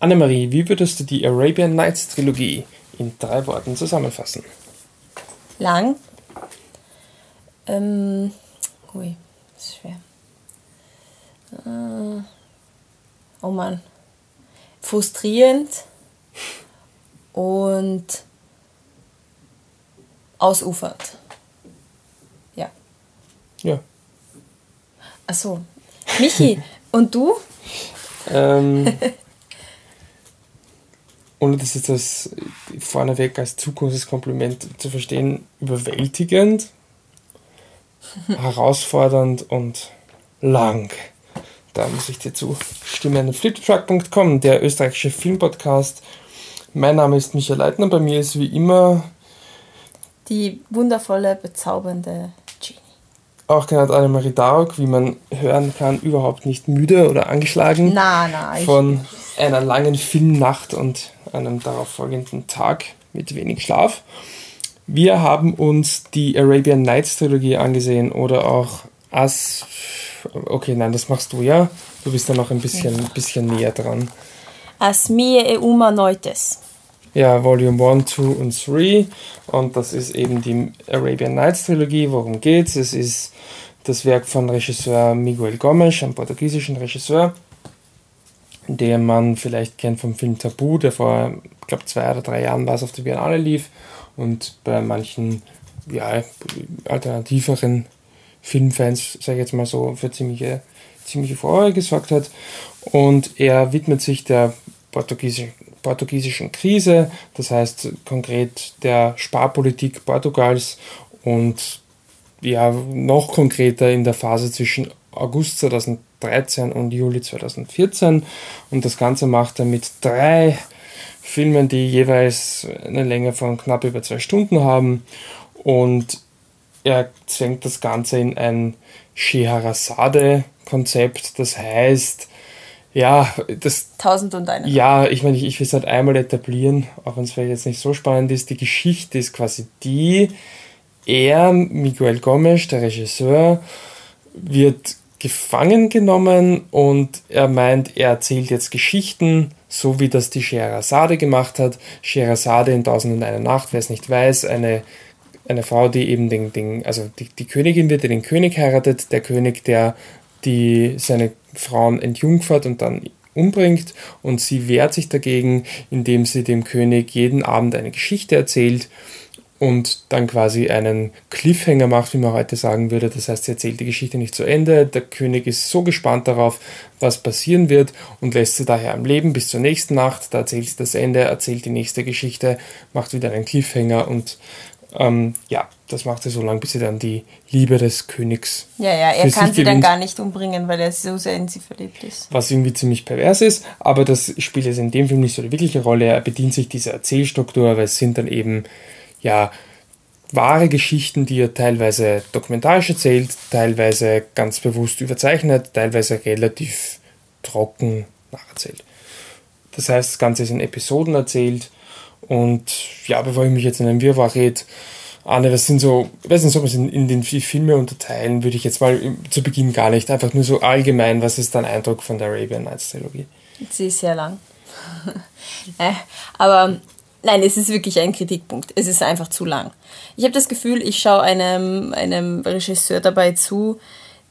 Annemarie, wie würdest du die Arabian Nights Trilogie in drei Worten zusammenfassen? Lang. Ähm, ui, das ist schwer. Äh, oh Mann. Frustrierend und ausufernd. Ja. Ja. Achso. Michi, und du? Ähm, ohne das jetzt als vorneweg als Zukunftskompliment zu verstehen, überwältigend, herausfordernd und lang. Da muss ich dir zustimmen. Fliptruck.com, der österreichische Filmpodcast. Mein Name ist Michael Leitner, bei mir ist wie immer die wundervolle, bezaubernde. Auch genannt Annemarie Darok, wie man hören kann, überhaupt nicht müde oder angeschlagen. Na, na, von einer langen Filmnacht und einem darauffolgenden Tag mit wenig Schlaf. Wir haben uns die Arabian Nights Trilogie angesehen oder auch As. Okay, nein, das machst du ja. Du bist da noch ein bisschen, bisschen näher dran. As mie e uma noites. Ja, Volume 1, 2 und 3. Und das ist eben die Arabian Nights Trilogie. Worum geht's? Es ist das Werk von Regisseur Miguel Gomes, einem portugiesischen Regisseur, den man vielleicht kennt vom Film Tabu, der vor, ich glaube, zwei oder drei Jahren war es auf der Biennale lief und bei manchen ja, alternativeren Filmfans, sage ich jetzt mal so, für ziemliche, ziemliche Furore gesorgt hat. Und er widmet sich der portugiesischen, portugiesischen Krise, das heißt konkret der Sparpolitik Portugals und ja, noch konkreter in der Phase zwischen August 2013 und Juli 2014. Und das Ganze macht er mit drei Filmen, die jeweils eine Länge von knapp über zwei Stunden haben. Und er zwängt das Ganze in ein Scheherazade-Konzept. Das heißt, ja, das. Tausend und eine. Ja, ich meine, ich, ich will es halt einmal etablieren, auch wenn es vielleicht jetzt nicht so spannend ist. Die Geschichte ist quasi die, er, Miguel Gomes, der Regisseur, wird gefangen genommen und er meint, er erzählt jetzt Geschichten, so wie das die Scheherazade gemacht hat. Scheherazade in Tausend und eine Nacht, wer es nicht weiß, eine, eine Frau, die eben den, den also die, die Königin wird, die den König heiratet, der König, der die seine Frauen entjungfert und dann umbringt und sie wehrt sich dagegen, indem sie dem König jeden Abend eine Geschichte erzählt und dann quasi einen Cliffhanger macht, wie man heute sagen würde. Das heißt, sie erzählt die Geschichte nicht zu Ende. Der König ist so gespannt darauf, was passieren wird und lässt sie daher am Leben bis zur nächsten Nacht. Da erzählt sie das Ende, erzählt die nächste Geschichte, macht wieder einen Cliffhanger und ähm, ja, das macht sie so lange, bis sie dann die Liebe des Königs. Ja, ja, er kann sie gewinnt, dann gar nicht umbringen, weil er so sehr in sie verliebt ist. Was irgendwie ziemlich pervers ist, aber das spielt jetzt in dem Film nicht so eine wirkliche Rolle. Er bedient sich dieser Erzählstruktur, weil es sind dann eben, ja, wahre Geschichten, die er teilweise dokumentarisch erzählt, teilweise ganz bewusst überzeichnet, teilweise relativ trocken nacherzählt. Das heißt, das Ganze ist in Episoden erzählt und ja, bevor ich mich jetzt in einem Wirrwarr rede, Anne, das sind so, nicht, ob wir es in, in den Filme unterteilen, würde ich jetzt mal zu Beginn gar nicht. Einfach nur so allgemein, was ist dein Eindruck von der Arabian Nights Trilogie? Sie ist sehr lang. Äh, aber nein, es ist wirklich ein Kritikpunkt. Es ist einfach zu lang. Ich habe das Gefühl, ich schaue einem, einem Regisseur dabei zu,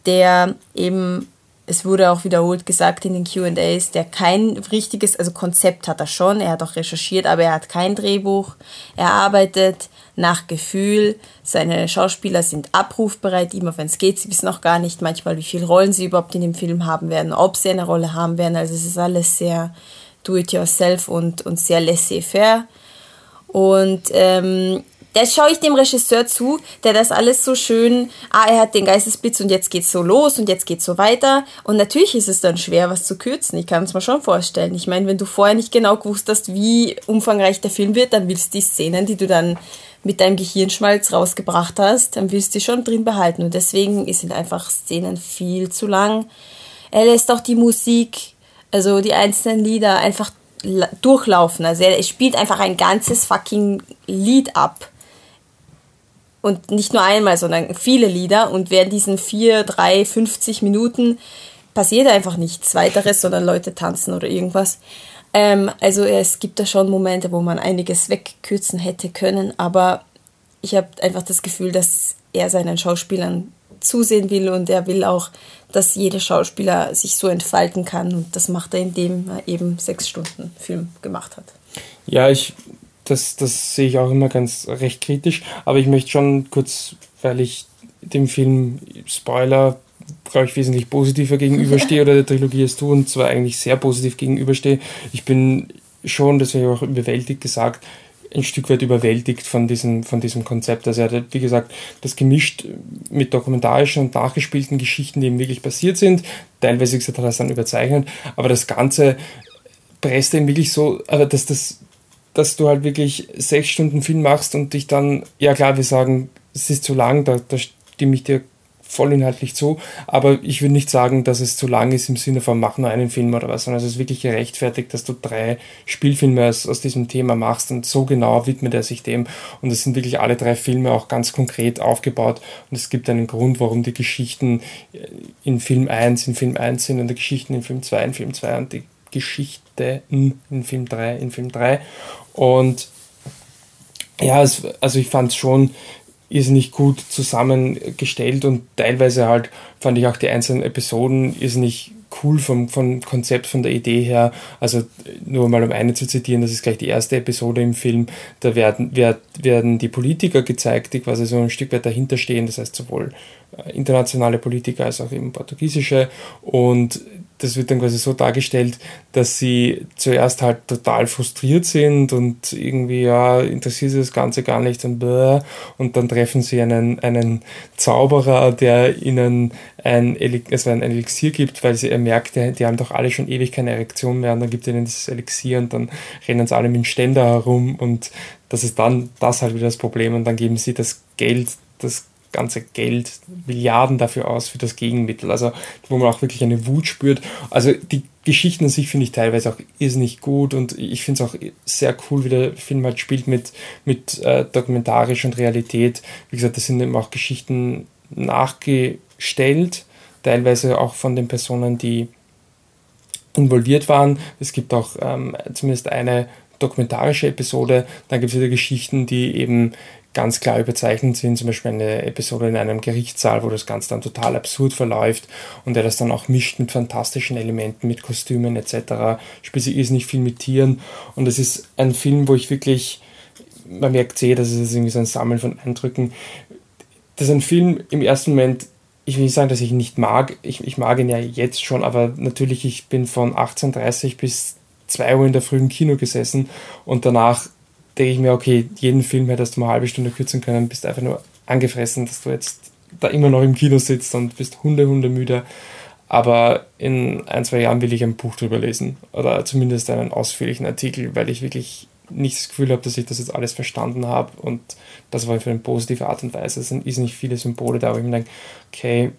der eben es wurde auch wiederholt gesagt in den QAs, der kein richtiges, also Konzept hat er schon, er hat auch recherchiert, aber er hat kein Drehbuch. Er arbeitet nach Gefühl, seine Schauspieler sind abrufbereit, immer wenn es geht. Sie wissen auch gar nicht manchmal, wie viele Rollen sie überhaupt in dem Film haben werden, ob sie eine Rolle haben werden. Also es ist alles sehr do-it-yourself und, und sehr laissez-faire. Und ähm, das schaue ich dem Regisseur zu, der das alles so schön, ah, er hat den Geistesblitz und jetzt geht's so los und jetzt geht's so weiter. Und natürlich ist es dann schwer, was zu kürzen. Ich kann es mir schon vorstellen. Ich meine, wenn du vorher nicht genau gewusst hast, wie umfangreich der Film wird, dann willst du die Szenen, die du dann mit deinem Gehirnschmalz rausgebracht hast, dann willst du die schon drin behalten. Und deswegen sind einfach Szenen viel zu lang. Er lässt auch die Musik, also die einzelnen Lieder einfach durchlaufen. Also er spielt einfach ein ganzes fucking Lied ab und nicht nur einmal, sondern viele Lieder und während diesen vier, drei, 50 Minuten passiert einfach nichts weiteres, sondern Leute tanzen oder irgendwas. Ähm, also es gibt da schon Momente, wo man einiges wegkürzen hätte können, aber ich habe einfach das Gefühl, dass er seinen Schauspielern zusehen will und er will auch, dass jeder Schauspieler sich so entfalten kann und das macht er, indem er eben sechs Stunden Film gemacht hat. Ja, ich, das, das sehe ich auch immer ganz recht kritisch, aber ich möchte schon kurz, weil ich dem Film Spoiler glaube ich, wesentlich positiver gegenüberstehe oder der Trilogie als du und zwar eigentlich sehr positiv gegenüberstehe. Ich bin schon, das habe ich auch überwältigt gesagt, ein Stück weit überwältigt von diesem, von diesem Konzept. Also er hat, wie gesagt, das gemischt mit dokumentarischen und nachgespielten Geschichten, die ihm wirklich passiert sind. Teilweise gesagt, hat er es dann überzeichnet, aber das Ganze presst ihm wirklich so, also dass das dass du halt wirklich sechs Stunden Film machst und dich dann, ja klar, wir sagen, es ist zu lang, da, da stimme ich dir vollinhaltlich zu, aber ich würde nicht sagen, dass es zu lang ist im Sinne von mach nur einen Film oder was, sondern es ist wirklich gerechtfertigt, dass du drei Spielfilme aus, aus diesem Thema machst und so genau widmet er sich dem. Und es sind wirklich alle drei Filme auch ganz konkret aufgebaut und es gibt einen Grund, warum die Geschichten in Film 1 in Film 1 sind und die Geschichten in Film 2 in Film 2 und die Geschichte in Film 3 in Film 3 und ja, es, also ich fand es schon irrsinnig gut zusammengestellt und teilweise halt fand ich auch die einzelnen Episoden irrsinnig cool vom, vom Konzept, von der Idee her. Also nur mal um eine zu zitieren, das ist gleich die erste Episode im Film, da werden, werd, werden die Politiker gezeigt, die quasi so ein Stück weit dahinter stehen, das heißt sowohl äh, internationale Politiker als auch eben portugiesische. Und das wird dann quasi so dargestellt, dass sie zuerst halt total frustriert sind und irgendwie, ja, interessiert sie das Ganze gar nicht und bläh. und dann treffen sie einen, einen Zauberer, der ihnen ein, also ein Elixier gibt, weil sie er merkt, die, haben doch alle schon ewig keine Erektion mehr und dann gibt er ihnen dieses Elixier und dann rennen sie alle mit dem Ständer herum und das ist dann das halt wieder das Problem und dann geben sie das Geld, das ganze Geld, Milliarden dafür aus für das Gegenmittel. Also wo man auch wirklich eine Wut spürt. Also die Geschichten an sich finde ich teilweise auch irrsinnig gut und ich finde es auch sehr cool, wie der Film halt spielt mit, mit äh, dokumentarisch und Realität. Wie gesagt, das sind eben auch Geschichten nachgestellt, teilweise auch von den Personen, die involviert waren. Es gibt auch ähm, zumindest eine dokumentarische Episode. Dann gibt es wieder Geschichten, die eben ganz klar überzeichnet sind, zum Beispiel eine Episode in einem Gerichtssaal, wo das Ganze dann total absurd verläuft und der das dann auch mischt mit fantastischen Elementen, mit Kostümen etc. Spielt ist nicht viel mit Tieren und es ist ein Film, wo ich wirklich, man merkt sehr, dass es irgendwie so ein Sammeln von Eindrücken. Das ist ein Film im ersten Moment, ich will nicht sagen, dass ich ihn nicht mag, ich, ich mag ihn ja jetzt schon, aber natürlich, ich bin von 18.30 bis 2 Uhr in der frühen Kino gesessen und danach denke ich mir, okay, jeden Film hättest du mal eine halbe Stunde kürzen können, bist einfach nur angefressen, dass du jetzt da immer noch im Kino sitzt und bist hunde, hunde müde. Aber in ein, zwei Jahren will ich ein Buch drüber lesen oder zumindest einen ausführlichen Artikel, weil ich wirklich nicht das Gefühl habe, dass ich das jetzt alles verstanden habe und das war für eine positive Art und Weise. Es sind nicht viele Symbole da, wo ich mir denke, okay,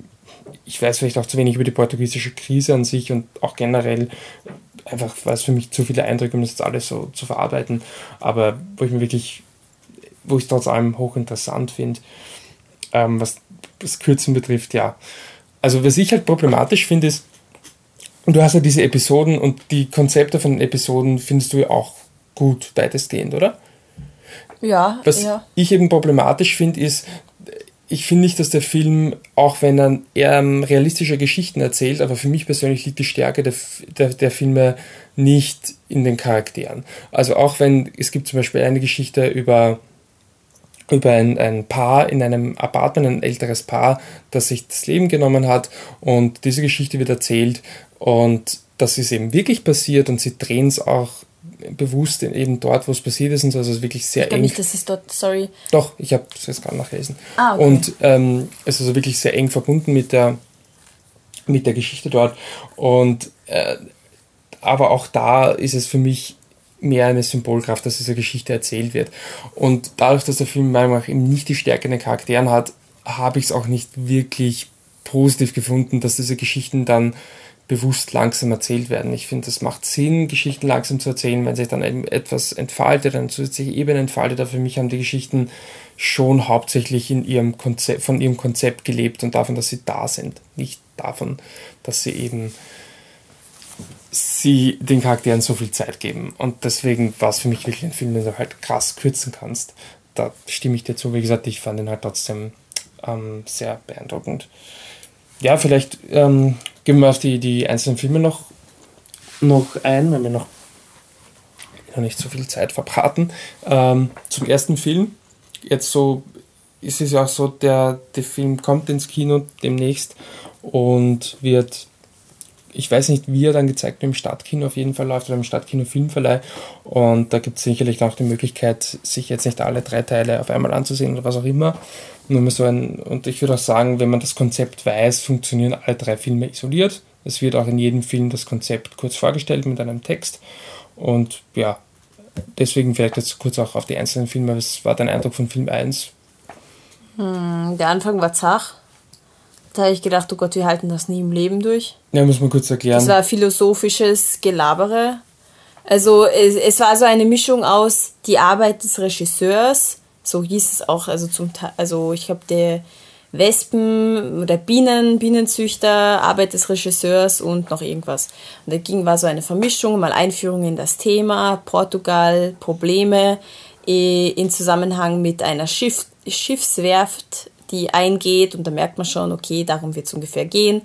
ich weiß vielleicht auch zu wenig über die portugiesische Krise an sich und auch generell einfach, weil es für mich zu viele Eindrücke, um das jetzt alles so zu verarbeiten, aber wo ich mir wirklich, wo ich es trotz allem hochinteressant finde, ähm, was das Kürzen betrifft, ja. Also was ich halt problematisch finde, ist, und du hast ja diese Episoden und die Konzepte von den Episoden findest du ja auch gut weitestgehend, oder? Ja. Was ja. ich eben problematisch finde, ist, ich finde nicht, dass der Film, auch wenn er eher realistische Geschichten erzählt, aber für mich persönlich liegt die Stärke der, der, der Filme nicht in den Charakteren. Also auch wenn, es gibt zum Beispiel eine Geschichte über, über ein, ein Paar in einem Apartment, ein älteres Paar, das sich das Leben genommen hat und diese Geschichte wird erzählt und das ist eben wirklich passiert und sie drehen es auch bewusst eben dort, wo es passiert ist und so, also wirklich sehr ich eng. nicht, dass es dort, sorry. Doch, ich habe es jetzt gerade nachgelesen. Ah, okay. Und ähm, es ist also wirklich sehr eng verbunden mit der, mit der Geschichte dort. Und äh, aber auch da ist es für mich mehr eine Symbolkraft, dass diese Geschichte erzählt wird. Und dadurch, dass der Film meiner Meinung nach eben nicht die Stärke in den Charakteren hat, habe ich es auch nicht wirklich positiv gefunden, dass diese Geschichten dann bewusst langsam erzählt werden. Ich finde, es macht Sinn, Geschichten langsam zu erzählen, wenn sich dann etwas entfaltet, eine zusätzliche Ebene entfaltet. Aber für mich haben die Geschichten schon hauptsächlich in ihrem Konzept, von ihrem Konzept gelebt und davon, dass sie da sind. Nicht davon, dass sie eben sie den Charakteren so viel Zeit geben. Und deswegen war es für mich wirklich ein Film, den du halt krass kürzen kannst. Da stimme ich dir zu. Wie gesagt, ich fand ihn halt trotzdem ähm, sehr beeindruckend. Ja, vielleicht ähm, gehen wir auf die, die einzelnen Filme noch, noch ein, weil wir noch, noch nicht so viel Zeit verbraten. Ähm, zum ersten Film. Jetzt so ist es ja auch so, der, der Film kommt ins Kino demnächst und wird ich weiß nicht, wie er dann gezeigt wird, im Stadtkino auf jeden Fall läuft oder im Stadtkino Filmverleih. Und da gibt es sicherlich auch die Möglichkeit, sich jetzt nicht alle drei Teile auf einmal anzusehen oder was auch immer. Nur so ein, und ich würde auch sagen, wenn man das Konzept weiß, funktionieren alle drei Filme isoliert. Es wird auch in jedem Film das Konzept kurz vorgestellt mit einem Text. Und ja, deswegen vielleicht jetzt kurz auch auf die einzelnen Filme. Was war dein Eindruck von Film 1? Hm, der Anfang war zach. Da habe ich gedacht, oh Gott, wir halten das nie im Leben durch. Ja, muss man kurz erklären. Das war philosophisches Gelabere. Also es, es war so eine Mischung aus die Arbeit des Regisseurs, so hieß es auch, also zum also ich habe der Wespen oder Bienen, Bienenzüchter, Arbeit des Regisseurs und noch irgendwas. Und da ging war so eine Vermischung, mal Einführung in das Thema, Portugal, Probleme eh, in Zusammenhang mit einer Schiff, Schiffswerft, die eingeht und da merkt man schon, okay, darum wird es ungefähr gehen.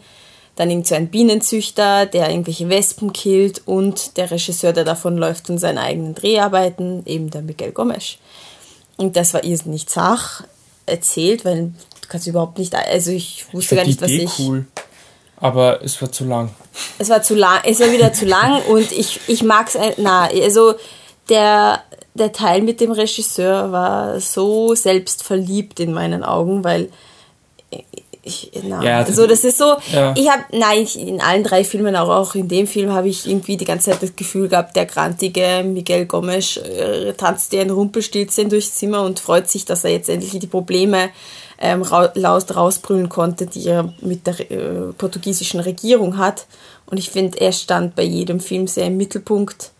Dann irgend so ein Bienenzüchter, der irgendwelche Wespen killt und der Regisseur, der davon läuft und seine eigenen Dreharbeiten, eben der Miguel Gomes. Und das war irrsinnig zach erzählt, weil du kannst überhaupt nicht, also ich wusste ich gar nicht, was ich... cool, aber es war zu lang. Es war zu lang, es war wieder zu lang und ich, ich mag es, na, also der, der Teil mit dem Regisseur war so selbstverliebt in meinen Augen, weil ich, na, ja, das, also das ist so, ja. ich habe, nein, in allen drei Filmen, auch, auch in dem Film, habe ich irgendwie die ganze Zeit das Gefühl gehabt, der grantige Miguel Gomes äh, tanzt dir ein Rumpelstilzchen durchs Zimmer und freut sich, dass er jetzt endlich die Probleme ähm, raus, rausbrüllen konnte, die er mit der äh, portugiesischen Regierung hat. Und ich finde, er stand bei jedem Film sehr im Mittelpunkt,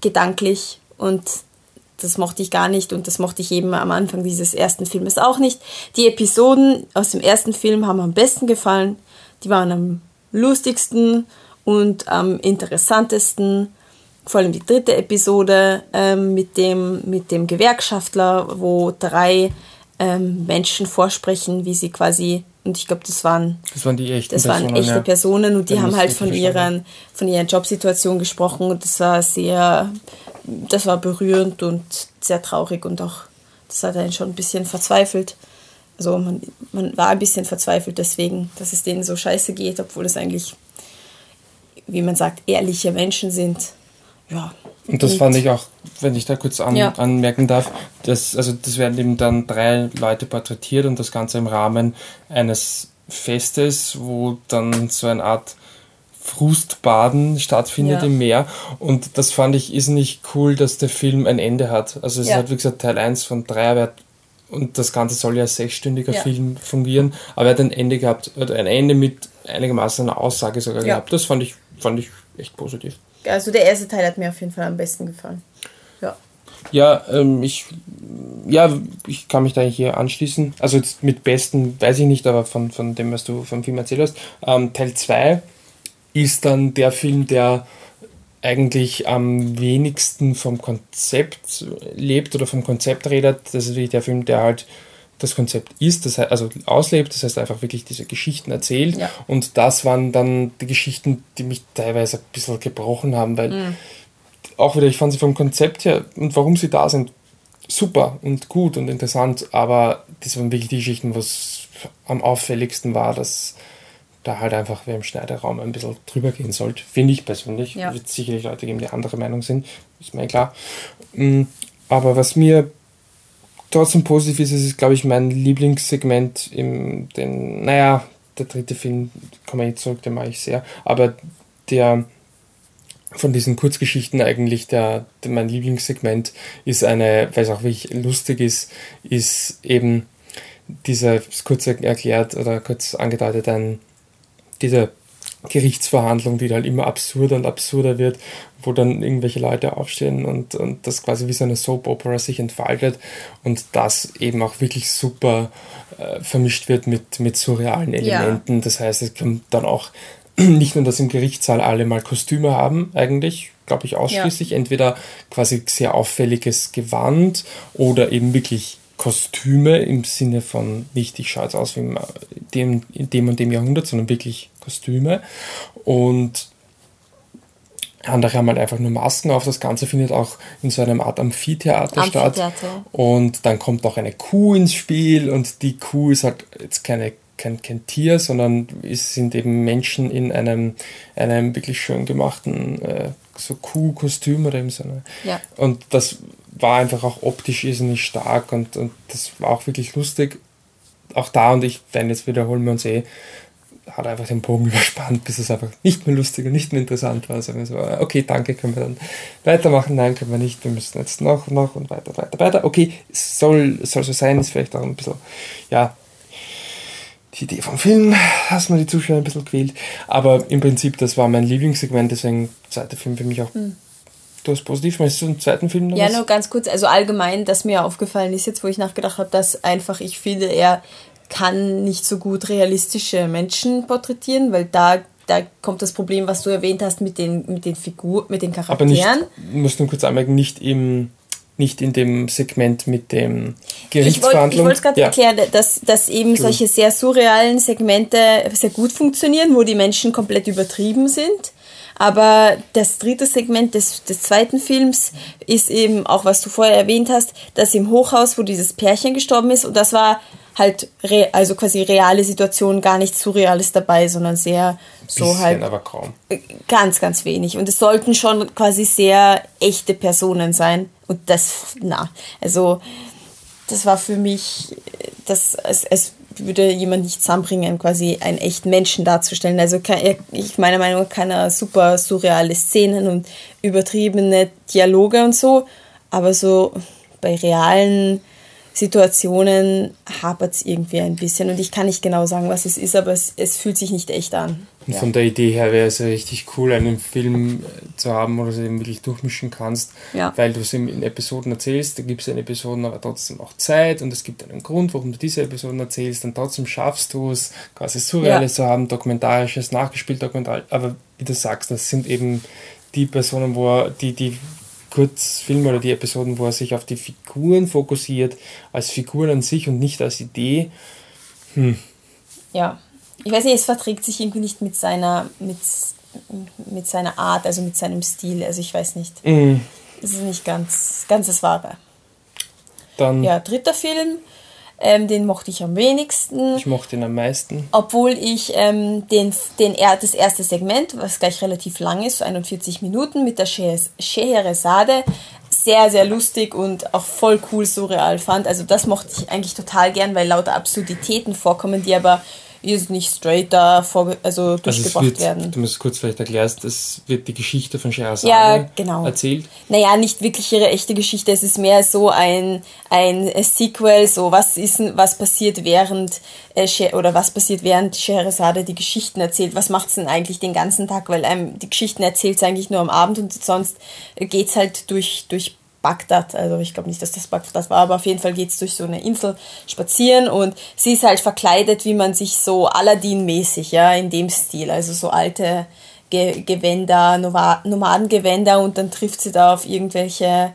gedanklich und das mochte ich gar nicht und das mochte ich eben am Anfang dieses ersten Filmes auch nicht. Die Episoden aus dem ersten Film haben am besten gefallen. Die waren am lustigsten und am interessantesten. Vor allem die dritte Episode ähm, mit, dem, mit dem Gewerkschaftler, wo drei ähm, Menschen vorsprechen, wie sie quasi, und ich glaube, das waren, das waren die echten das Personen, waren echte ja. Personen und die haben halt von, ihren, von ihrer Jobsituation gesprochen und das war sehr das war berührend und sehr traurig und auch, das hat einen schon ein bisschen verzweifelt. Also man, man war ein bisschen verzweifelt deswegen, dass es denen so scheiße geht, obwohl es eigentlich, wie man sagt, ehrliche Menschen sind. Ja. Und das und fand ich auch, wenn ich da kurz an, ja. anmerken darf, dass, also das werden eben dann drei Leute porträtiert und das Ganze im Rahmen eines Festes, wo dann so eine Art Frustbaden stattfindet ja. im Meer. Und das fand ich ist nicht cool, dass der Film ein Ende hat. Also es ja. hat, wie gesagt, Teil 1 von 3 und das Ganze soll ja als sechsstündiger ja. Film fungieren, aber er hat ein Ende gehabt, ein Ende mit einigermaßen einer Aussage sogar gehabt. Das fand ich, fand ich echt positiv. Also der erste Teil hat mir auf jeden Fall am besten gefallen. Ja. Ja, ähm, ich, ja, ich kann mich da hier anschließen. Also jetzt mit besten weiß ich nicht, aber von, von dem, was du vom Film erzählt hast. Ähm, Teil 2 ist dann der Film, der eigentlich am wenigsten vom Konzept lebt oder vom Konzept redet. Das ist natürlich der Film, der halt das Konzept ist, das heißt, also auslebt, das heißt einfach wirklich diese Geschichten erzählt. Ja. Und das waren dann die Geschichten, die mich teilweise ein bisschen gebrochen haben, weil mhm. Auch wieder, ich fand sie vom Konzept her und warum sie da sind, super und gut und interessant, aber das waren wirklich die Geschichten, was am auffälligsten war, dass da halt einfach wer im Schneideraum ein bisschen drüber gehen sollte, finde ich persönlich. Ja. Wird sicherlich Leute geben, die andere Meinung sind, ist mir klar. Mm, aber was mir trotzdem positiv ist, ist, glaube ich, mein Lieblingssegment im, den, naja, der dritte Film, komme ich zurück, den mache ich sehr, aber der von diesen Kurzgeschichten eigentlich der, der mein Lieblingssegment ist eine, weil es auch wirklich lustig ist, ist eben dieser, kurz erklärt oder kurz angedeutet, ein diese Gerichtsverhandlung, die halt immer absurder und absurder wird, wo dann irgendwelche Leute aufstehen und, und das quasi wie so eine Soap-Opera sich entfaltet und das eben auch wirklich super äh, vermischt wird mit, mit surrealen Elementen. Ja. Das heißt, es kommt dann auch nicht nur, dass im Gerichtssaal alle mal Kostüme haben, eigentlich, glaube ich, ausschließlich. Ja. Entweder quasi sehr auffälliges Gewand oder eben wirklich Kostüme im Sinne von nicht, ich schaue jetzt aus wie in dem, in dem und dem Jahrhundert, sondern wirklich Kostüme. Und andere haben halt einfach nur Masken auf. Das Ganze findet auch in so einem Art Amphitheater, Amphitheater. statt. Und dann kommt auch eine Kuh ins Spiel und die Kuh ist halt jetzt keine, kein, kein Tier, sondern es sind eben Menschen in einem, einem wirklich schön gemachten äh, so Kuhkostüm oder eben so eine. Ja. Und das war einfach auch optisch irrsinnig stark und, und das war auch wirklich lustig. Auch da, und ich, wenn jetzt wiederholen wir uns eh, hat einfach den Bogen überspannt, bis es einfach nicht mehr lustig und nicht mehr interessant war. Also so, okay, danke, können wir dann weitermachen? Nein, können wir nicht. Wir müssen jetzt noch, noch und weiter, weiter, weiter. Okay, soll, soll so sein, ist vielleicht auch ein bisschen, ja, die Idee vom Film, dass man die Zuschauer ein bisschen quält. Aber im Prinzip, das war mein Lieblingssegment, deswegen zweiter Film für mich auch mhm. Du hast positiv, meinst du einen zweiten Film noch? Ja, was? nur ganz kurz. Also allgemein, dass mir aufgefallen ist, jetzt wo ich nachgedacht habe, dass einfach, ich finde, er kann nicht so gut realistische Menschen porträtieren, weil da, da kommt das Problem, was du erwähnt hast mit den, mit den Figuren, mit den Charakteren. Aber nicht, muss nur kurz anmerken, nicht im nicht in dem Segment mit dem Gerichtsverhandlung. Ich wollte es gerade erklären, dass, dass eben solche sehr surrealen Segmente sehr gut funktionieren, wo die Menschen komplett übertrieben sind. Aber das dritte Segment des, des zweiten Films ist eben auch, was du vorher erwähnt hast, dass im Hochhaus, wo dieses Pärchen gestorben ist, und das war halt re also quasi reale Situation, gar nichts Surreales dabei, sondern sehr so Bisschen, halt. aber kaum. Äh, ganz, ganz wenig. Und es sollten schon quasi sehr echte Personen sein. Und das, na, also das war für mich, das, es, es würde jemand nicht zusammenbringen, quasi einen echten Menschen darzustellen. Also kann, ich meiner Meinung nach kann er super surreale Szenen und übertriebene Dialoge und so, aber so bei realen Situationen hapert es irgendwie ein bisschen und ich kann nicht genau sagen, was es ist, aber es, es fühlt sich nicht echt an. Und ja. von der Idee her wäre es ja richtig cool, einen Film äh, zu haben, wo du es eben wirklich durchmischen kannst, ja. weil du es in Episoden erzählst, da gibt es in Episoden aber trotzdem auch Zeit und es gibt einen Grund, warum du diese Episoden erzählst, dann trotzdem schaffst du es, quasi Surreales ja. zu haben, dokumentarisches, nachgespielt dokumentar, aber wie du sagst, das sind eben die Personen, wo die, die Kurzfilme oder die Episoden, wo er sich auf die Figuren fokussiert, als Figuren an sich und nicht als Idee. Hm. Ja, ich weiß nicht, es verträgt sich irgendwie nicht mit seiner, mit, mit seiner Art, also mit seinem Stil. Also ich weiß nicht. Mhm. Es ist nicht ganz, ganz das Wahre. Dann. Ja, dritter Film. Ähm, den mochte ich am wenigsten. Ich mochte ihn am meisten. Obwohl ich ähm, den, den, das erste Segment, was gleich relativ lang ist, so 41 Minuten, mit der Scheheresade sehr, sehr lustig und auch voll cool surreal fand. Also das mochte ich eigentlich total gern, weil lauter Absurditäten vorkommen, die aber ist nicht straight da vor, also durchgebracht also wird, werden. Du musst kurz vielleicht erklären, es wird die Geschichte von Scheherazade ja, genau. erzählt. Naja, nicht wirklich ihre echte Geschichte, es ist mehr so ein, ein Sequel, so was ist was passiert während äh, oder was passiert während Scheherazade die Geschichten erzählt, was macht sie denn eigentlich den ganzen Tag, weil einem die Geschichten erzählt sie eigentlich nur am Abend und sonst geht es halt durch, durch Bagdad. Also ich glaube nicht, dass das Bagdad war, aber auf jeden Fall geht es durch so eine Insel spazieren und sie ist halt verkleidet, wie man sich so Aladdin-mäßig, ja, in dem Stil. Also so alte Ge Gewänder, Nomadengewänder und dann trifft sie da auf irgendwelche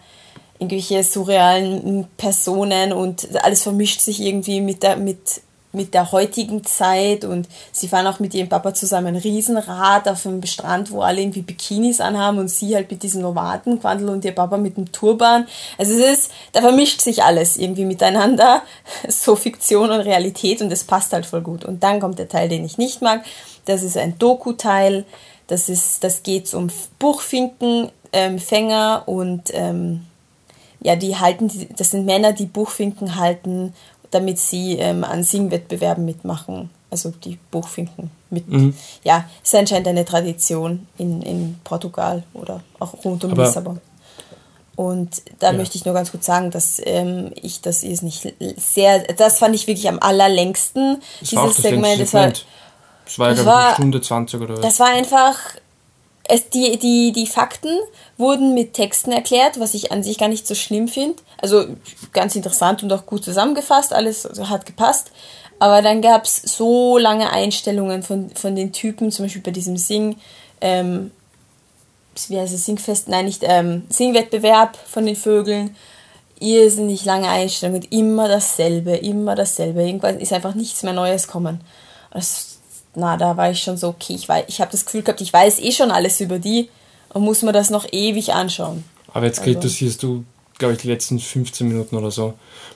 irgendwelche surrealen Personen und alles vermischt sich irgendwie mit der, mit, mit der heutigen Zeit und sie fahren auch mit ihrem Papa zusammen ein Riesenrad auf einem Strand, wo alle irgendwie Bikinis anhaben und sie halt mit diesem Nomadenquandel und ihr Papa mit dem Turban. Also es ist, da vermischt sich alles irgendwie miteinander, so Fiktion und Realität und es passt halt voll gut. Und dann kommt der Teil, den ich nicht mag, das ist ein Doku-Teil, das ist, das geht um Buchfinken, ähm, Fänger und ähm, ja, die halten, das sind Männer, die Buchfinken halten damit sie ähm, an Singwettbewerben mitmachen. Also die Buchfinken mit. Mhm. Ja, ist anscheinend eine Tradition in, in Portugal oder auch rund um Aber Lissabon. Und da ja. möchte ich nur ganz kurz sagen, dass ähm, ich das ist nicht sehr, das fand ich wirklich am allerlängsten. Das dieses Segment, das war, das war, das war Stunde 20 oder was? Das war einfach, es, die, die, die Fakten wurden mit Texten erklärt, was ich an sich gar nicht so schlimm finde. Also ganz interessant und auch gut zusammengefasst, alles hat gepasst. Aber dann gab es so lange Einstellungen von, von den Typen, zum Beispiel bei diesem Sing, ähm, wie heißt es, Singfest, nein, nicht, ähm, Singwettbewerb von den Vögeln. Irrsinnig lange Einstellungen, immer dasselbe, immer dasselbe. Irgendwann ist einfach nichts mehr Neues kommen. Das, na, da war ich schon so, okay, ich, ich habe das Gefühl gehabt, ich weiß eh schon alles über die und muss mir das noch ewig anschauen. Aber jetzt also. kritisierst du, glaube ich, die letzten 15 Minuten oder so.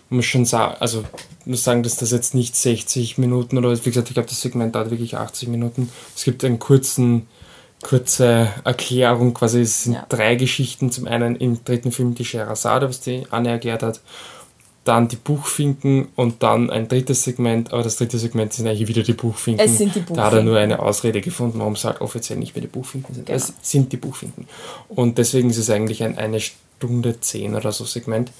Man muss schon sagen, also muss sagen, dass das jetzt nicht 60 Minuten oder wie gesagt, ich glaube, das Segment dauert wirklich 80 Minuten. Es gibt einen kurzen, kurze Erklärung, quasi es sind ja. drei Geschichten. Zum einen im dritten Film die Scheherazade, was die Anne erklärt hat, dann die Buchfinken und dann ein drittes Segment, aber das dritte Segment sind eigentlich wieder die Buchfinken. Es sind die Buchfinken. Da hat er nur eine Ausrede gefunden, warum es halt offiziell nicht mehr die Buchfinken sind. Genau. Es sind die Buchfinken. Und deswegen ist es eigentlich ein eine Stunde zehn oder so Segment.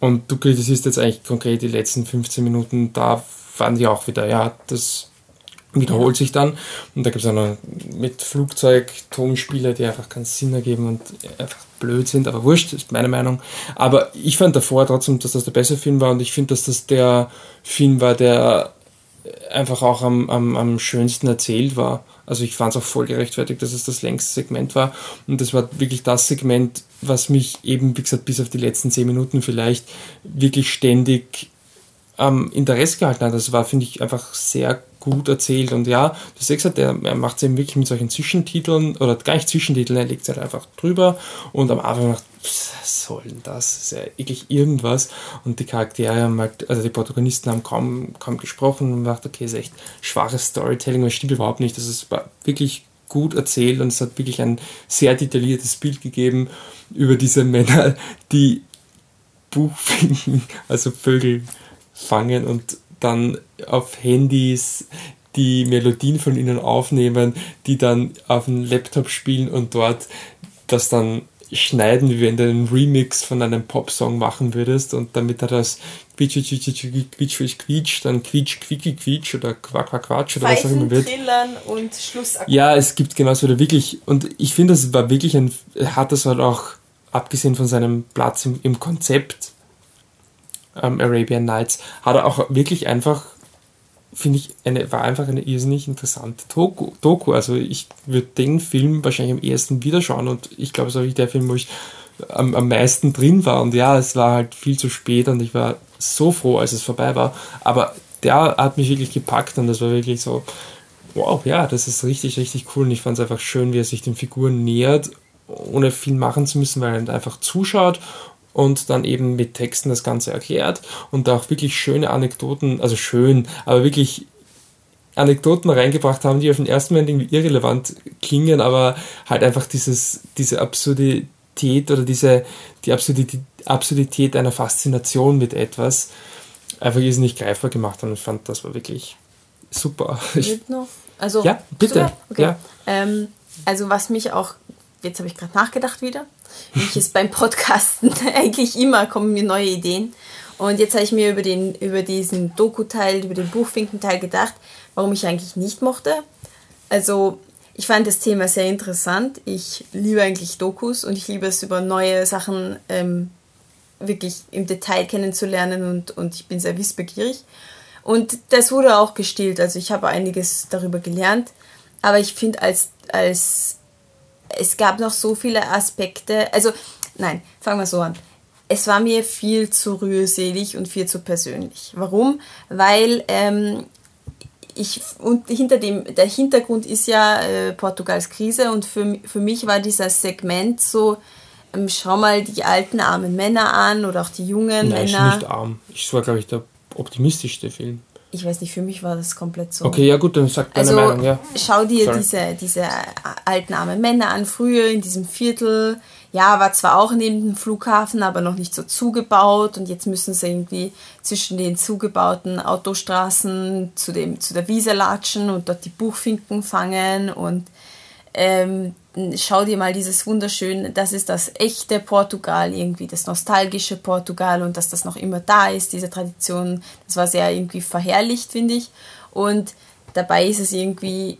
Und du kritisierst jetzt eigentlich konkret die letzten 15 Minuten, da fand ich auch wieder, ja, das wiederholt sich dann. Und da gibt es auch noch mit Flugzeug Tonspiele, die einfach keinen Sinn ergeben und einfach blöd sind, aber wurscht, ist meine Meinung. Aber ich fand davor trotzdem, dass das der beste Film war und ich finde, dass das der Film war, der einfach auch am, am, am schönsten erzählt war. Also ich fand es auch voll gerechtfertigt, dass es das längste Segment war. Und das war wirklich das Segment, was mich eben, wie gesagt, bis auf die letzten zehn Minuten vielleicht wirklich ständig am ähm, Interesse gehalten hat. Das war, finde ich, einfach sehr gut erzählt. Und ja, du hast gesagt, er, macht es eben wirklich mit solchen Zwischentiteln, oder gar nicht Zwischentiteln, er legt es halt einfach drüber und am Anfang macht, was soll das? Das ist ja wirklich irgendwas. Und die Charaktere haben halt, also die Protagonisten haben kaum, kaum gesprochen und man dachte, okay, ist echt schwaches Storytelling, das stimmt überhaupt nicht. Das ist wirklich gut erzählt und es hat wirklich ein sehr detailliertes Bild gegeben über diese Männer, die Buchfinken, also Vögel fangen und dann auf Handys die Melodien von ihnen aufnehmen, die dann auf dem Laptop spielen und dort das dann schneiden, wie wenn du einen Remix von einem Popsong machen würdest und damit er das quietsch, quietsch, quietsch, quietsch, quietsch, dann quietsch, quicki, quietsch oder quack, quack, quatsch oder was auch immer wird. Trillern und Schlussakkord. Ja, es gibt genauso wieder wirklich, und ich finde, das war wirklich ein, hat das halt auch, abgesehen von seinem Platz im, im Konzept, ähm, Arabian Nights, hat er auch wirklich einfach, finde ich, eine, war einfach eine irrsinnig interessante Doku. Doku. Also ich würde den Film wahrscheinlich am ersten wieder schauen und ich glaube, es war der Film, wo ich am, am meisten drin war. Und ja, es war halt viel zu spät und ich war so froh, als es vorbei war. Aber der hat mich wirklich gepackt und das war wirklich so, wow, ja, das ist richtig, richtig cool. Und ich fand es einfach schön, wie er sich den Figuren nähert, ohne viel machen zu müssen, weil er einfach zuschaut und dann eben mit Texten das Ganze erklärt und auch wirklich schöne Anekdoten, also schön, aber wirklich Anekdoten reingebracht haben, die auf den ersten Moment irgendwie irrelevant klingen, aber halt einfach dieses, diese Absurdität oder diese, die Absurdität, Absurdität einer Faszination mit etwas einfach nicht greifbar gemacht haben. Und ich fand, das war wirklich super. Noch? Also, ja, bitte. Okay. Ja. Ähm, also was mich auch, jetzt habe ich gerade nachgedacht wieder, wie ich es beim Podcasten eigentlich immer kommen mir neue Ideen. Und jetzt habe ich mir über, den, über diesen Doku-Teil, über den Buchfinken-Teil gedacht, warum ich eigentlich nicht mochte. Also, ich fand das Thema sehr interessant. Ich liebe eigentlich Dokus und ich liebe es, über neue Sachen ähm, wirklich im Detail kennenzulernen und, und ich bin sehr wissbegierig. Und das wurde auch gestillt. Also, ich habe einiges darüber gelernt. Aber ich finde, als, als es gab noch so viele Aspekte. Also, nein, fangen wir so an. Es war mir viel zu rührselig und viel zu persönlich. Warum? Weil ähm, ich und hinter dem der Hintergrund ist ja äh, Portugals Krise und für, für mich war dieser Segment so ähm, schau mal die alten armen Männer an oder auch die jungen Nein, Männer. Ist nicht arm. Ich war glaube ich der optimistischste Film ich weiß nicht, für mich war das komplett so. Okay, ja gut, dann sag deine also, Meinung, ja. Schau dir diese, diese alten armen Männer an, früher in diesem Viertel. Ja, war zwar auch neben dem Flughafen, aber noch nicht so zugebaut und jetzt müssen sie irgendwie zwischen den zugebauten Autostraßen zu, dem, zu der Wiese latschen und dort die Buchfinken fangen und ähm, schau dir mal dieses wunderschöne, das ist das echte Portugal, irgendwie das nostalgische Portugal und dass das noch immer da ist, diese Tradition, das war sehr irgendwie verherrlicht, finde ich. Und dabei ist es irgendwie,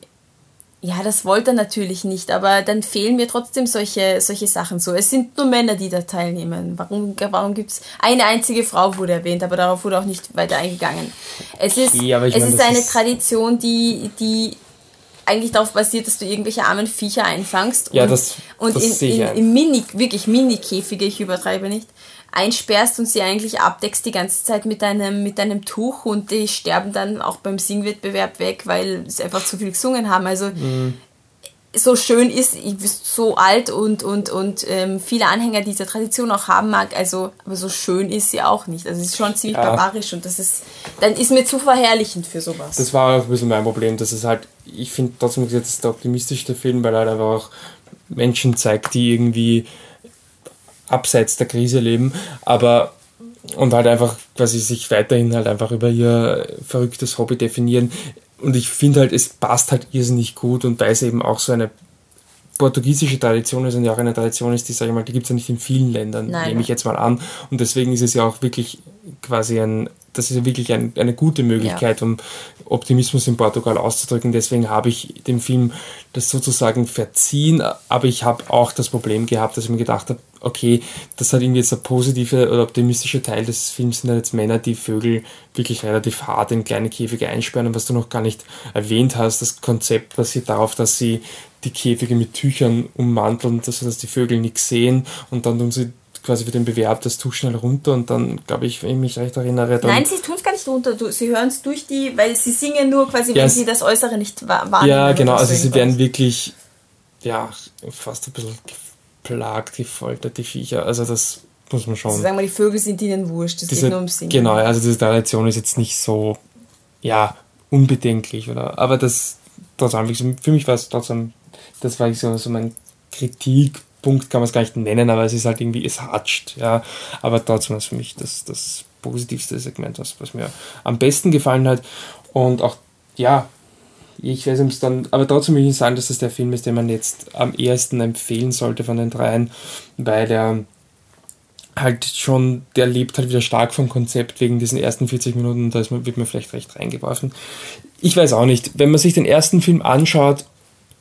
Ja, das wollte er natürlich nicht, aber dann fehlen mir trotzdem solche, solche Sachen so. Es sind nur Männer, die da teilnehmen. Warum, warum gibt es eine einzige Frau wurde erwähnt, aber darauf wurde auch nicht weiter eingegangen. Es ist, okay, es meine, ist eine ist Tradition, die, die eigentlich darauf basiert, dass du irgendwelche armen Viecher einfangst ja, und, das, und das in, in, in Mini, wirklich Mini-Käfige, ich übertreibe nicht, einsperrst und sie eigentlich abdeckst die ganze Zeit mit einem, mit einem Tuch und die sterben dann auch beim Singwettbewerb weg, weil sie einfach zu viel gesungen haben. Also mhm. So schön ist, so alt und, und, und ähm, viele Anhänger dieser Tradition auch haben mag, also aber so schön ist sie auch nicht. Also es ist schon ziemlich ja. barbarisch und das ist, dann ist mir zu verherrlichend für sowas. Das war auch ein bisschen mein Problem, dass es halt, ich finde trotzdem, das ist der optimistischste Film, weil er einfach auch Menschen zeigt, die irgendwie abseits der Krise leben, aber und halt einfach quasi sich weiterhin halt einfach über ihr verrücktes Hobby definieren. Und ich finde halt, es passt halt irrsinnig gut und weil es eben auch so eine portugiesische Tradition ist und ja auch eine Tradition ist, die, sage ich mal, die gibt es ja nicht in vielen Ländern, Nein. nehme ich jetzt mal an. Und deswegen ist es ja auch wirklich quasi ein, das ist ja wirklich ein, eine gute Möglichkeit, ja. um Optimismus in Portugal auszudrücken. Deswegen habe ich dem Film das sozusagen verziehen, aber ich habe auch das Problem gehabt, dass ich mir gedacht habe, okay, das hat irgendwie jetzt der positive oder optimistische Teil des Films sind jetzt Männer, die Vögel wirklich relativ hart in kleine Käfige einsperren und was du noch gar nicht erwähnt hast, das Konzept basiert darauf, dass sie die Käfige mit Tüchern ummanteln, dass, dass die Vögel nichts sehen und dann tun sie quasi für den Bewerb das Tuch schnell runter und dann, glaube ich, wenn ich mich recht erinnere. Nein, sie tun es gar nicht runter. Du, sie hören es durch die, weil sie singen nur quasi, ja, wenn sie das Äußere nicht wahrnehmen. Ja, genau. Also sie werden wirklich, ja, fast ein bisschen geplagt, gefoltert, die Viecher. Also das muss man schon. Also sagen wir, die Vögel sind ihnen wurscht. Das diese, geht nur ums Singen. Genau, also diese Tradition ist jetzt nicht so, ja, unbedenklich, oder? Aber das, trotzdem, für mich war es trotzdem, das war so, so mein Kritik Punkt kann man es gar nicht nennen, aber es ist halt irgendwie, es hatscht, ja. Aber trotzdem ist für mich das, das positivste Segment, was, was mir am besten gefallen hat. Und auch, ja, ich weiß nicht, dann, aber trotzdem will ich sagen, dass das der Film ist, den man jetzt am ehesten empfehlen sollte von den dreien, weil er halt schon, der lebt halt wieder stark vom Konzept wegen diesen ersten 40 Minuten, da ist man, wird mir vielleicht recht reingeworfen. Ich weiß auch nicht, wenn man sich den ersten Film anschaut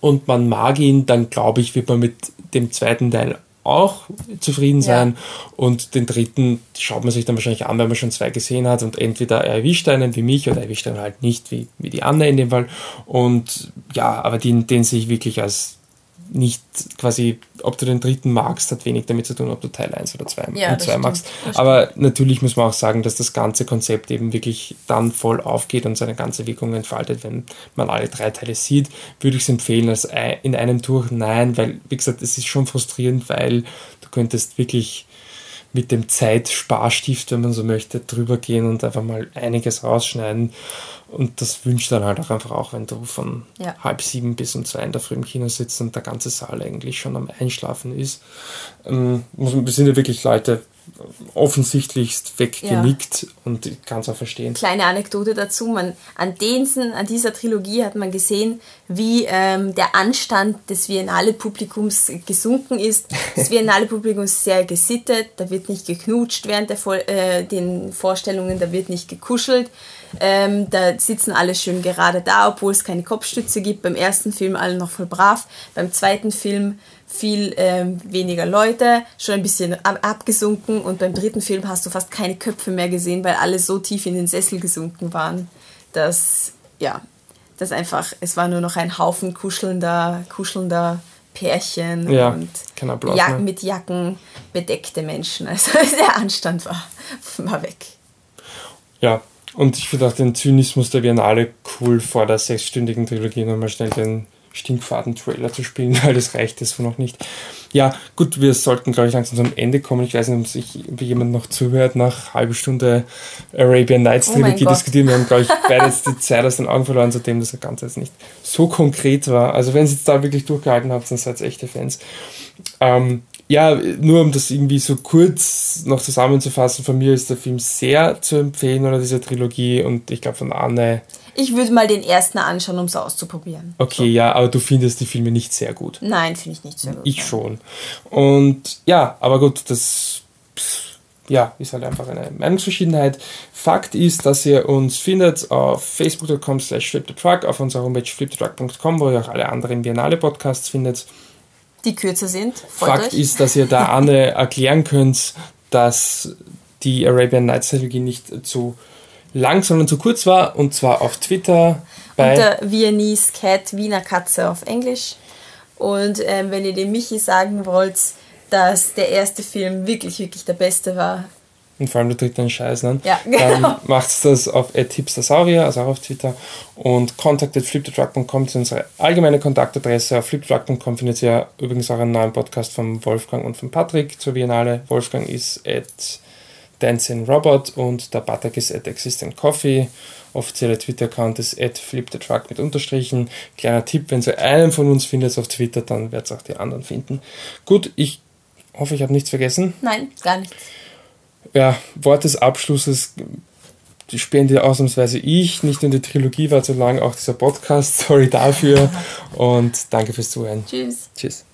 und man mag ihn, dann glaube ich, wird man mit dem zweiten Teil auch zufrieden sein. Ja. Und den dritten schaut man sich dann wahrscheinlich an, weil man schon zwei gesehen hat. Und entweder er erwischt einen wie mich oder er erwischt einen halt nicht wie, wie die Anne in dem Fall. Und ja, aber den, den sehe ich wirklich als nicht quasi, ob du den dritten magst, hat wenig damit zu tun, ob du Teil 1 oder 2 ja, und 2 magst. Aber natürlich muss man auch sagen, dass das ganze Konzept eben wirklich dann voll aufgeht und seine ganze Wirkung entfaltet, wenn man alle drei Teile sieht. Würde ich es empfehlen, als in einem Tour nein, weil, wie gesagt, es ist schon frustrierend, weil du könntest wirklich mit dem Zeitsparstift, wenn man so möchte, drüber gehen und einfach mal einiges rausschneiden. Und das wünscht dann halt auch einfach auch, wenn du von ja. halb sieben bis um zwei in der Früh im Kino sitzt und der ganze Saal eigentlich schon am Einschlafen ist. Ähm, wir sind ja wirklich Leute, offensichtlichst weggenickt ja. und ich kann es auch verstehen. Kleine Anekdote dazu, man, an, diesen, an dieser Trilogie hat man gesehen, wie ähm, der Anstand des Viennale-Publikums gesunken ist. Das Viennale-Publikum ist sehr gesittet, da wird nicht geknutscht während der, äh, den Vorstellungen, da wird nicht gekuschelt. Ähm, da sitzen alle schön gerade da, obwohl es keine Kopfstütze gibt. Beim ersten Film alle noch voll brav. Beim zweiten Film viel ähm, weniger Leute, schon ein bisschen abgesunken und beim dritten Film hast du fast keine Köpfe mehr gesehen, weil alle so tief in den Sessel gesunken waren, dass ja, das einfach, es war nur noch ein Haufen kuschelnder, kuschelnder Pärchen ja, und Applaus, Jak mit Jacken bedeckte Menschen. Also der Anstand war, war weg. Ja, und ich finde auch den Zynismus der Biennale cool, vor der sechsstündigen Trilogie nochmal schnell den Stinkfaden-Trailer zu spielen, weil das reicht jetzt noch nicht. Ja, gut, wir sollten, glaube ich, langsam zum Ende kommen. Ich weiß nicht, ob sich jemand noch zuhört nach halbe Stunde Arabian Nights oh Trilogie oh diskutieren. Wir haben, glaube ich, beide jetzt die Zeit aus den Augen verloren, seitdem das Ganze jetzt nicht so konkret war. Also wenn ihr jetzt da wirklich durchgehalten habt, dann seid ihr echte Fans. Ähm, ja, nur um das irgendwie so kurz noch zusammenzufassen, von mir ist der Film sehr zu empfehlen oder diese Trilogie und ich glaube von Anne. Ich würde mal den ersten anschauen, um es auszuprobieren. Okay, so. ja, aber du findest die Filme nicht sehr gut. Nein, finde ich nicht sehr gut. Ich schon. Und ja, aber gut, das ja, ist halt einfach eine Meinungsverschiedenheit. Fakt ist, dass ihr uns findet auf facebook.com slash flipthetruck, auf unserer Homepage flipthetruck.com, wo ihr auch alle anderen Biennale-Podcasts findet. Die kürzer sind. Freut Fakt euch. ist, dass ihr da Anne erklären könnt, dass die Arabian Nights Trilogie nicht zu lang, sondern zu kurz war, und zwar auf Twitter. Bei Unter Viennese Cat, Wiener Katze auf Englisch. Und ähm, wenn ihr dem Michi sagen wollt, dass der erste Film wirklich, wirklich der beste war. Und vor allem der dritte einen Scheiß, ne? Ja, genau. Dann macht das auf hipstersaurier, also auch auf Twitter. Und contactet flipthetruck.com ist unsere allgemeine Kontaktadresse. Auf flipthetruck.com findet ihr übrigens auch einen neuen Podcast von Wolfgang und von Patrick zur Biennale. Wolfgang ist at Dancing Robot und der Patrick ist at Existent Coffee. Offizieller Twitter-Account ist at flipthetruck mit Unterstrichen. Kleiner Tipp, wenn ihr einen von uns findet auf Twitter, dann werdet ihr auch die anderen finden. Gut, ich hoffe, ich habe nichts vergessen. Nein, gar nichts. Ja, Wort des Abschlusses die spende ausnahmsweise ich. Nicht nur die Trilogie war zu lang, auch dieser Podcast. Sorry dafür. Und danke fürs Zuhören. Tschüss. Tschüss.